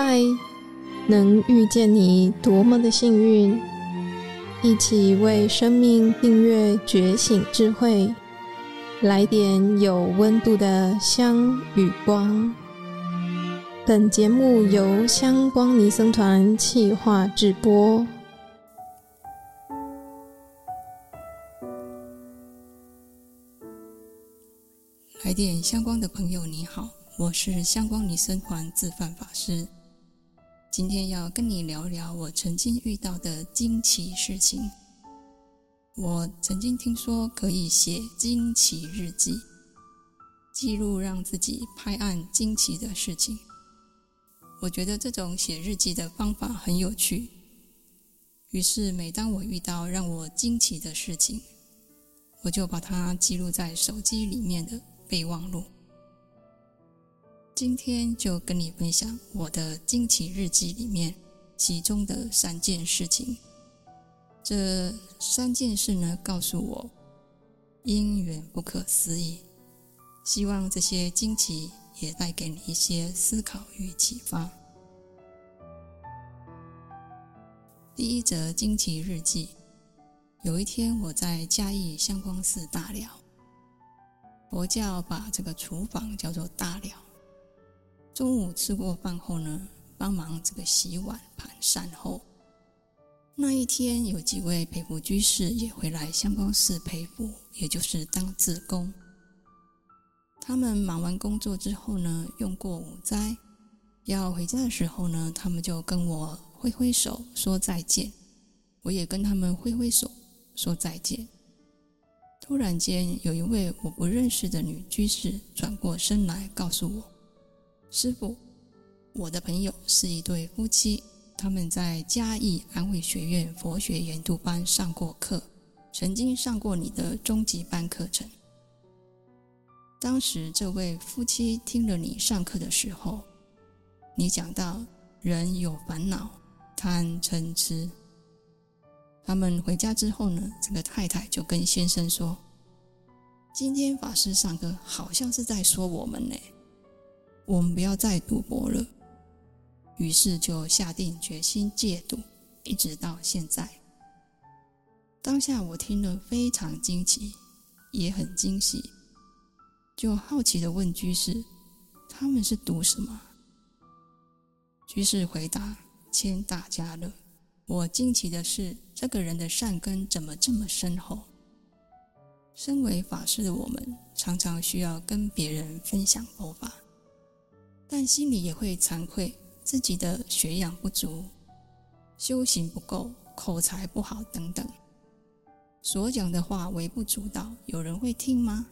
嗨，能遇见你多么的幸运！一起为生命订阅觉醒智慧，来点有温度的香与光。本节目由香光尼僧团企划制播。来点香光的朋友，你好，我是香光尼僧团自范法师。今天要跟你聊聊我曾经遇到的惊奇事情。我曾经听说可以写惊奇日记，记录让自己拍案惊奇的事情。我觉得这种写日记的方法很有趣。于是，每当我遇到让我惊奇的事情，我就把它记录在手机里面的备忘录。今天就跟你分享我的惊奇日记里面其中的三件事情。这三件事呢，告诉我因缘不可思议。希望这些惊奇也带给你一些思考与启发。第一则惊奇日记：有一天我在嘉义相光寺大寮，佛教把这个厨房叫做大寮。中午吃过饭后呢，帮忙这个洗碗盘善后。那一天有几位陪福居士也回来香光寺陪福，也就是当自工。他们忙完工作之后呢，用过午斋，要回家的时候呢，他们就跟我挥挥手说再见，我也跟他们挥挥手说再见。突然间，有一位我不认识的女居士转过身来，告诉我。师傅，我的朋友是一对夫妻，他们在嘉义安慧学院佛学研读班上过课，曾经上过你的中级班课程。当时这位夫妻听了你上课的时候，你讲到人有烦恼，贪嗔痴。他们回家之后呢，这个太太就跟先生说：“今天法师上课好像是在说我们呢。”我们不要再赌博了，于是就下定决心戒赌，一直到现在。当下我听了非常惊奇，也很惊喜，就好奇的问居士：“他们是赌什么？”居士回答：“谦大家乐。”我惊奇的是，这个人的善根怎么这么深厚？身为法师的我们，常常需要跟别人分享佛法。但心里也会惭愧，自己的学养不足，修行不够，口才不好等等，所讲的话微不足道，有人会听吗？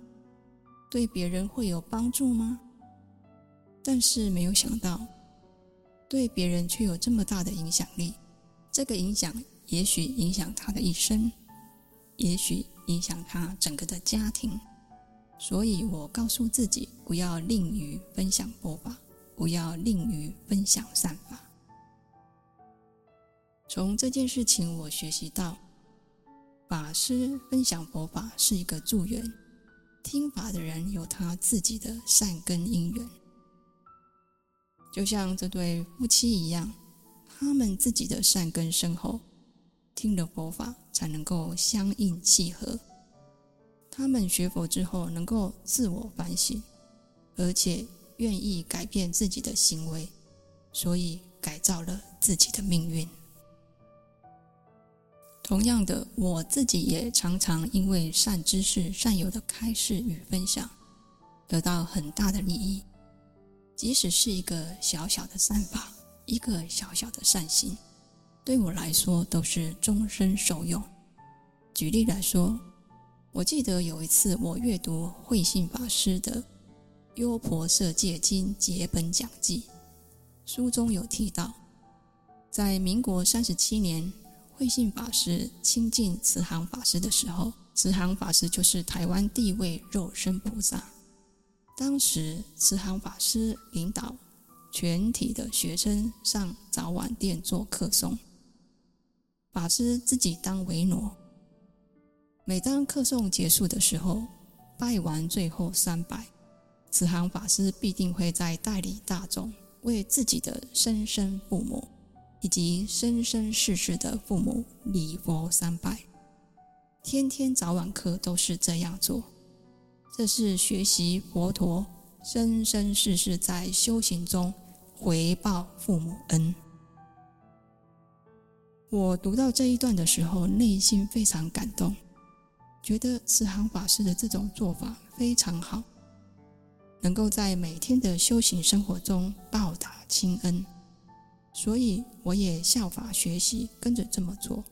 对别人会有帮助吗？但是没有想到，对别人却有这么大的影响力。这个影响也许影响他的一生，也许影响他整个的家庭。所以我告诉自己，不要吝于分享佛法。不要吝于分享善法。从这件事情，我学习到，法师分享佛法是一个助缘，听法的人有他自己的善根因缘。就像这对夫妻一样，他们自己的善根深厚，听了佛法才能够相应契合。他们学佛之后，能够自我反省，而且。愿意改变自己的行为，所以改造了自己的命运。同样的，我自己也常常因为善知识、善友的开示与分享，得到很大的利益。即使是一个小小的善法，一个小小的善心，对我来说都是终身受用。举例来说，我记得有一次我阅读慧信法师的。《优婆塞戒经结本讲记》书中有提到，在民国三十七年，慧信法师亲近慈航法师的时候，慈航法师就是台湾第一位肉身菩萨。当时慈航法师领导全体的学生上早晚殿做课诵，法师自己当维诺。每当课诵结束的时候，拜完最后三拜。慈航法师必定会在代理大众为自己的生身父母以及生生世世的父母礼佛三拜，天天早晚课都是这样做。这是学习佛陀生生世世在修行中回报父母恩。我读到这一段的时候，内心非常感动，觉得慈航法师的这种做法非常好。能够在每天的修行生活中报答亲恩，所以我也效法学习，跟着这么做。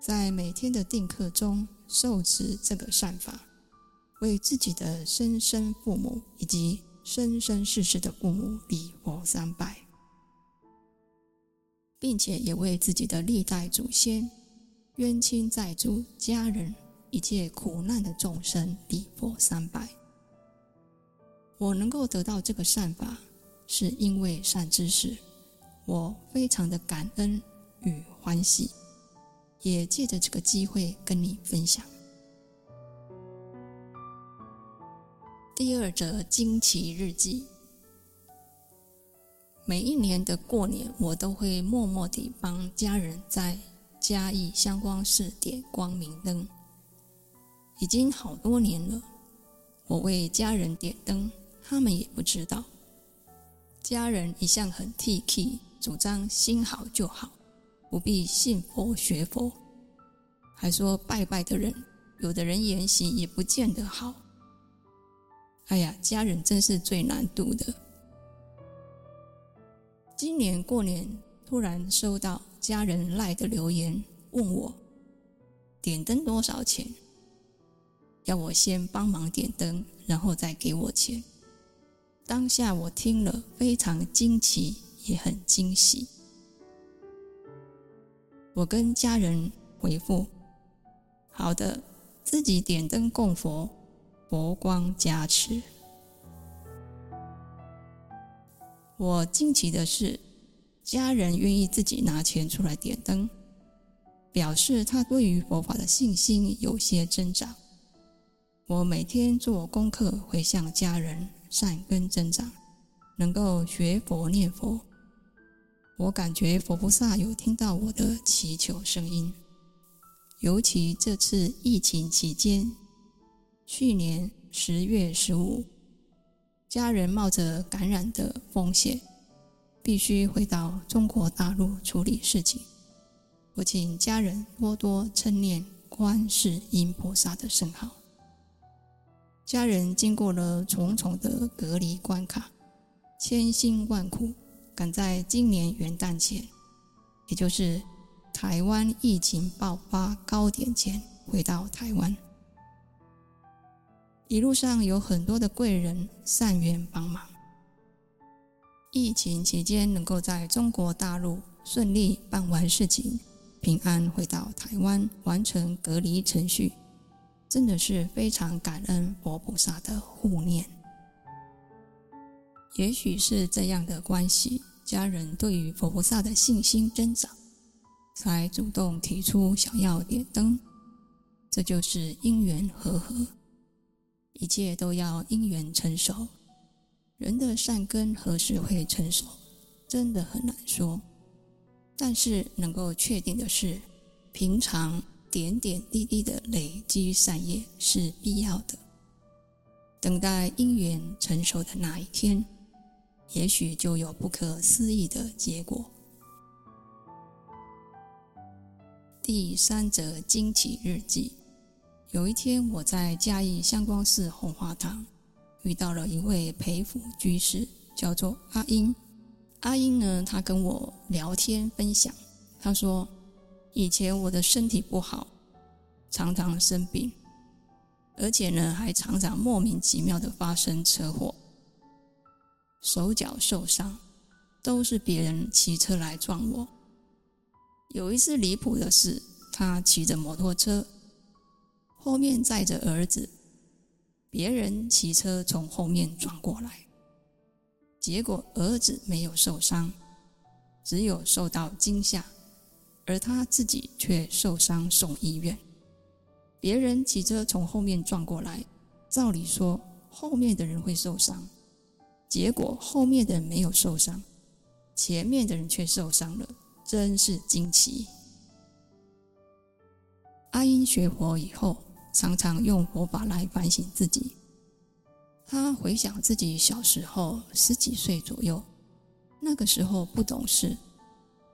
在每天的定课中受持这个善法，为自己的生身父母以及生生世世的父母礼佛三拜，并且也为自己的历代祖先、冤亲债主、家人、一切苦难的众生礼佛三拜。我能够得到这个善法，是因为善知识，我非常的感恩与欢喜，也借着这个机会跟你分享。第二则惊奇日记，每一年的过年，我都会默默地帮家人在嘉义香光寺点光明灯，已经好多年了，我为家人点灯。他们也不知道，家人一向很 T K，主张心好就好，不必信佛学佛，还说拜拜的人，有的人言行也不见得好。哎呀，家人真是最难度的。今年过年突然收到家人赖的留言，问我点灯多少钱，要我先帮忙点灯，然后再给我钱。当下我听了非常惊奇，也很惊喜。我跟家人回复：“好的，自己点灯供佛，佛光加持。”我惊奇的是，家人愿意自己拿钱出来点灯，表示他对于佛法的信心有些增长。我每天做功课，回向家人。善根增长，能够学佛念佛，我感觉佛菩萨有听到我的祈求声音。尤其这次疫情期间，去年十月十五，家人冒着感染的风险，必须回到中国大陆处理事情。我请家人多多称念观世音菩萨的圣号。家人经过了重重的隔离关卡，千辛万苦，赶在今年元旦前，也就是台湾疫情爆发高点前回到台湾。一路上有很多的贵人善缘帮忙，疫情期间能够在中国大陆顺利办完事情，平安回到台湾完成隔离程序。真的是非常感恩佛菩萨的护念。也许是这样的关系，家人对于佛菩萨的信心增长，才主动提出想要点灯。这就是因缘和合，一切都要因缘成熟。人的善根何时会成熟，真的很难说。但是能够确定的是，平常。点点滴滴的累积善业是必要的。等待因缘成熟的那一天，也许就有不可思议的结果。第三则惊奇日记：有一天，我在嘉义香光寺红花堂遇到了一位陪辅居士，叫做阿英。阿英呢，他跟我聊天分享，他说。以前我的身体不好，常常生病，而且呢，还常常莫名其妙的发生车祸，手脚受伤，都是别人骑车来撞我。有一次离谱的是，他骑着摩托车，后面载着儿子，别人骑车从后面撞过来，结果儿子没有受伤，只有受到惊吓。而他自己却受伤送医院。别人骑车从后面撞过来，照理说后面的人会受伤，结果后面的人没有受伤，前面的人却受伤了，真是惊奇。阿英学佛以后，常常用佛法来反省自己。他回想自己小时候十几岁左右，那个时候不懂事，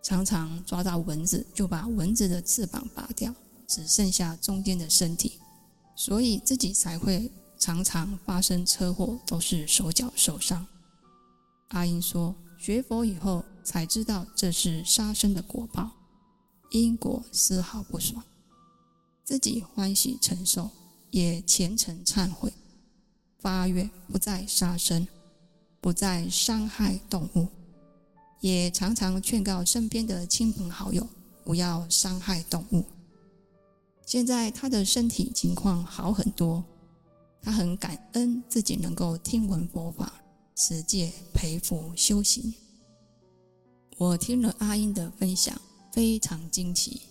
常常抓到蚊子就把蚊子的翅膀拔掉，只剩下中间的身体，所以自己才会常常发生车祸，都是手脚受伤。阿英说，学佛以后才知道这是杀生的果报，因果丝毫不爽，自己欢喜承受，也虔诚忏悔。发愿不再杀生，不再伤害动物，也常常劝告身边的亲朋好友不要伤害动物。现在他的身体情况好很多，他很感恩自己能够听闻佛法，持戒培福修行。我听了阿英的分享，非常惊奇，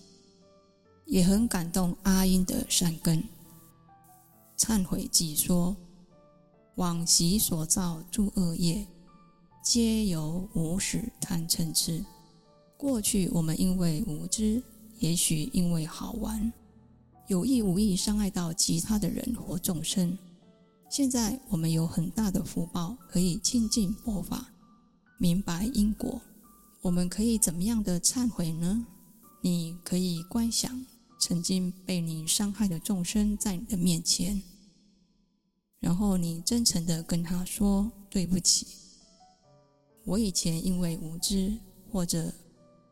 也很感动阿英的善根。忏悔记说。往昔所造诸恶业，皆由无始贪嗔痴。过去我们因为无知，也许因为好玩，有意无意伤害到其他的人或众生。现在我们有很大的福报，可以亲近佛法，明白因果。我们可以怎么样的忏悔呢？你可以观想曾经被你伤害的众生在你的面前。然后你真诚的跟他说：“对不起，我以前因为无知或者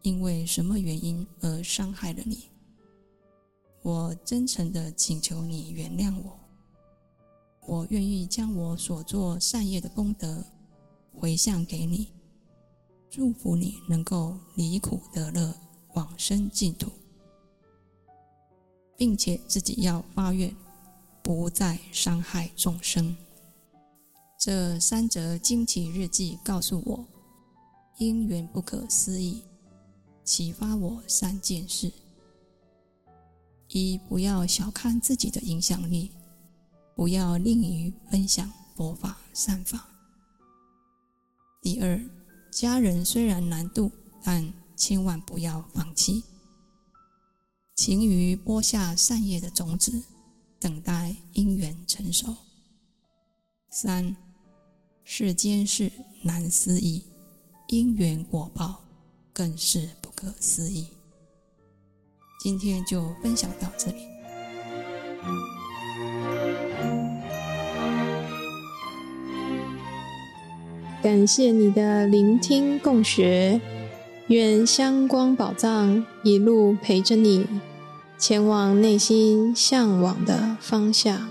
因为什么原因而伤害了你。我真诚的请求你原谅我。我愿意将我所做善业的功德回向给你，祝福你能够离苦得乐，往生净土，并且自己要发愿。”不再伤害众生。这三则惊奇日记告诉我，因缘不可思议，启发我三件事：一、不要小看自己的影响力，不要吝于分享佛法善法；第二，家人虽然难度，但千万不要放弃，勤于播下善业的种子。等待因缘成熟。三，世间事难思议，因缘果报更是不可思议。今天就分享到这里，感谢你的聆听共学，愿香光宝藏一路陪着你。前往内心向往的方向。